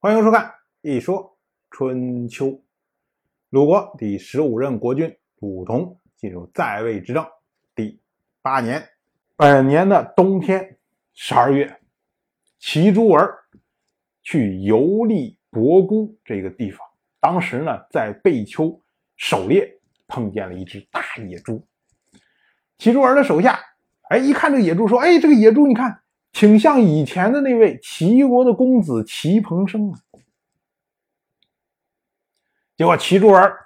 欢迎收看《一说春秋》。鲁国第十五任国君鲁同进入在位执政第八年，本年的冬天十二月，齐诸儿去游历博姑这个地方。当时呢，在贝丘狩猎，碰见了一只大野猪。齐诸儿的手下，哎，一看这个野猪，说：“哎，这个野猪，你看。”挺像以前的那位齐国的公子齐彭生啊！结果齐诸儿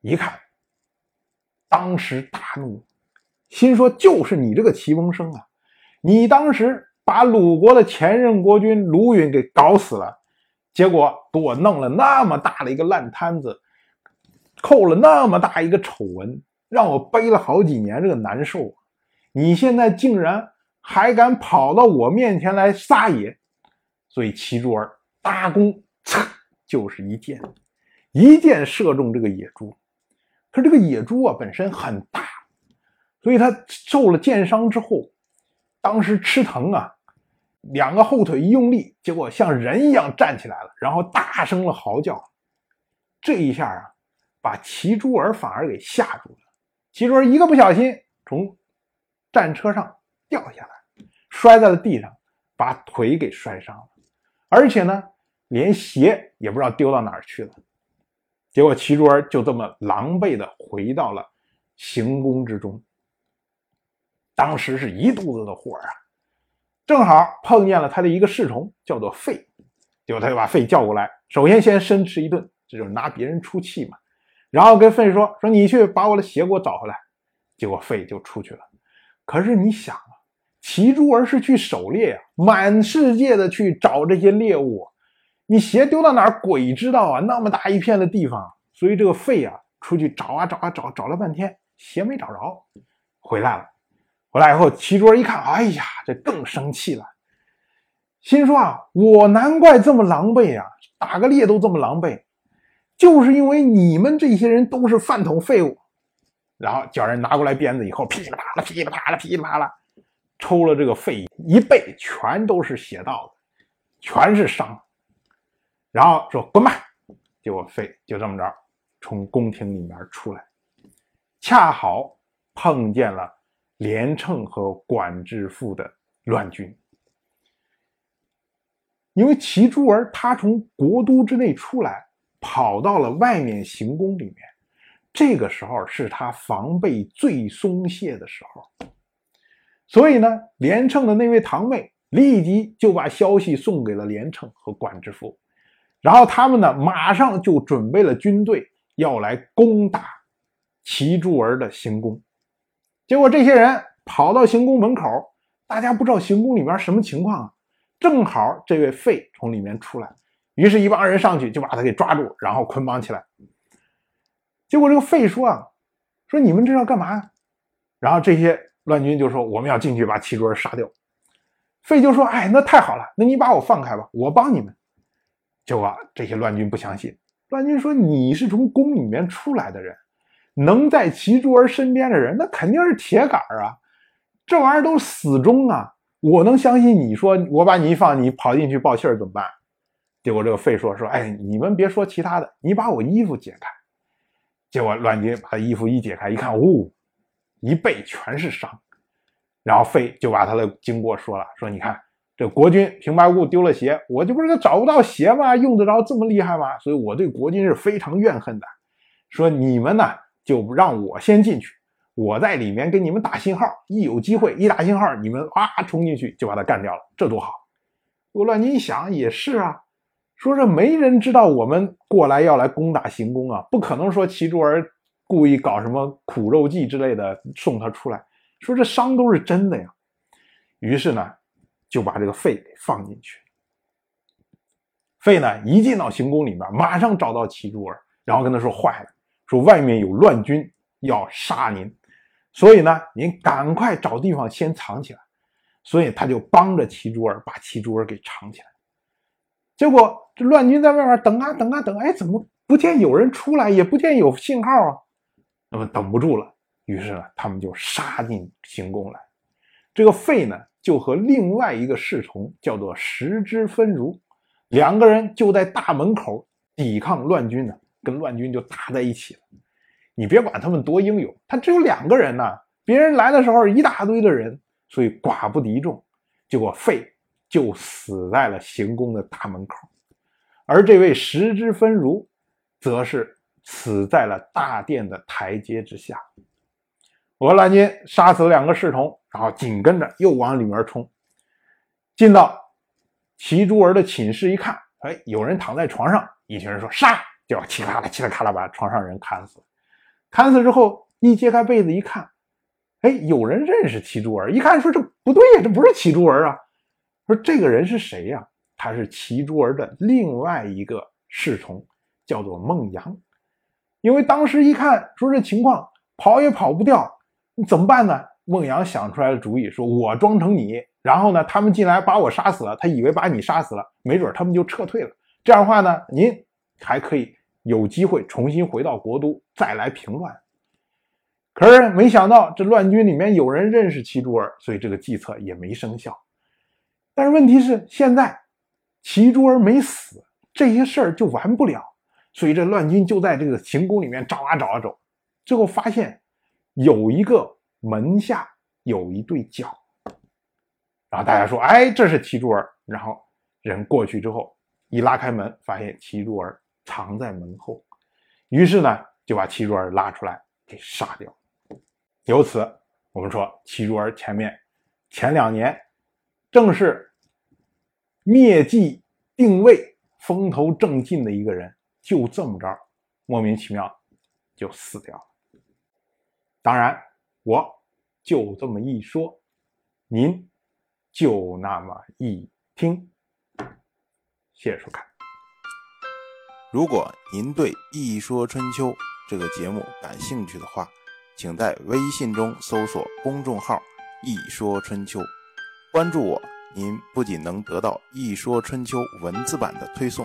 一看，当时大怒，心说：“就是你这个齐彭生啊！你当时把鲁国的前任国君鲁允给搞死了，结果给我弄了那么大的一个烂摊子，扣了那么大一个丑闻，让我背了好几年这个难受。你现在竟然……”还敢跑到我面前来撒野，所以齐珠儿搭弓，嚓就是一箭，一箭射中这个野猪。可这个野猪啊本身很大，所以它受了箭伤之后，当时吃疼啊，两个后腿一用力，结果像人一样站起来了，然后大声的嚎叫。这一下啊，把齐珠儿反而给吓住了。齐珠儿一个不小心从战车上掉下来。摔在了地上，把腿给摔伤了，而且呢，连鞋也不知道丢到哪儿去了。结果齐诸儿就这么狼狈的回到了行宫之中。当时是一肚子的火啊，正好碰见了他的一个侍从，叫做费，结果他就把费叫过来，首先先申斥一顿，这就是拿别人出气嘛。然后跟费说：“说你去把我的鞋给我找回来。”结果费就出去了。可是你想啊。齐诸儿是去狩猎呀，满世界的去找这些猎物，你鞋丢到哪儿，鬼知道啊！那么大一片的地方，所以这个费啊，出去找啊找啊找，找了半天，鞋没找着，回来了。回来以后，齐诸儿一看，哎呀，这更生气了，心说啊，我难怪这么狼狈啊，打个猎都这么狼狈，就是因为你们这些人都是饭桶废物。然后叫人拿过来鞭子，以后噼里啪啦，噼里啪啦，噼里啪啦。抽了这个肺一背，全都是血道子，全是伤。然后说滚吧，结果肺就这么着从宫廷里面出来，恰好碰见了连称和管之父的乱军。因为齐珠儿他从国都之内出来，跑到了外面行宫里面，这个时候是他防备最松懈的时候。所以呢，连称的那位堂妹立即就把消息送给了连称和管之父，然后他们呢，马上就准备了军队要来攻打齐诸儿的行宫。结果这些人跑到行宫门口，大家不知道行宫里面什么情况啊。正好这位费从里面出来，于是，一帮人上去就把他给抓住，然后捆绑起来。结果这个费说啊，说你们这要干嘛？然后这些。乱军就说：“我们要进去把齐诸儿杀掉。”费就说：“哎，那太好了，那你把我放开吧，我帮你们。”结果这些乱军不相信。乱军说：“你是从宫里面出来的人，能在齐珠儿身边的人，那肯定是铁杆啊！这玩意儿都死忠啊！我能相信你说我把你一放，你跑进去报信儿怎么办？”结果这个费说：“说哎，你们别说其他的，你把我衣服解开。”结果乱军把衣服一解开，一看，哦。一背全是伤，然后费就把他的经过说了，说你看这国君平白无故丢了鞋，我这不是找不到鞋吗？用得着这么厉害吗？所以我对国君是非常怨恨的。说你们呢就让我先进去，我在里面给你们打信号，一有机会一打信号，你们啊冲进去就把他干掉了，这多好。我乱你一想也是啊，说这没人知道我们过来要来攻打行宫啊，不可能说齐诸儿。故意搞什么苦肉计之类的送他出来，说这伤都是真的呀。于是呢，就把这个费给放进去。费呢一进到行宫里面，马上找到齐珠儿，然后跟他说：“坏了，说外面有乱军要杀您，所以呢，您赶快找地方先藏起来。”所以他就帮着齐珠儿把齐珠儿给藏起来。结果这乱军在外面等啊等啊等，哎，怎么不见有人出来，也不见有信号啊？那么等不住了，于是呢，他们就杀进行宫来。这个费呢，就和另外一个侍从叫做石之分如，两个人就在大门口抵抗乱军呢，跟乱军就打在一起了。你别管他们多英勇，他只有两个人呢，别人来的时候一大堆的人，所以寡不敌众，结果费就死在了行宫的大门口，而这位石之分如，则是死在了大殿的台阶之下。俄兰军杀死了两个侍从，然后紧跟着又往里面冲，进到齐珠儿的寝室一看，哎，有人躺在床上，一群人说杀，就要嘁哩咔啦嘁哩咔啦把床上人砍死。砍死之后，一揭开被子一看，哎，有人认识齐珠儿，一看说这不对呀，这不是齐珠儿啊。说这个人是谁呀？他是齐珠儿的另外一个侍从，叫做孟阳。因为当时一看说这情况跑也跑不掉。你怎么办呢？孟阳想出来的主意，说我装成你，然后呢，他们进来把我杀死了，他以为把你杀死了，没准他们就撤退了。这样的话呢，您还可以有机会重新回到国都，再来平乱。可是没想到这乱军里面有人认识齐珠儿，所以这个计策也没生效。但是问题是，现在齐珠儿没死，这些事儿就完不了。所以这乱军就在这个行宫里面找啊找啊找，最后发现。有一个门下有一对脚，然后大家说：“哎，这是齐珠儿。”然后人过去之后，一拉开门，发现齐珠儿藏在门后，于是呢就把齐珠儿拉出来给杀掉。由此，我们说齐珠儿前面前两年正是灭迹定位、风头正劲的一个人，就这么着莫名其妙就死掉了。当然，我就这么一说，您就那么一听。谢谢收看。如果您对《一说春秋》这个节目感兴趣的话，请在微信中搜索公众号“一说春秋”，关注我。您不仅能得到《一说春秋》文字版的推送，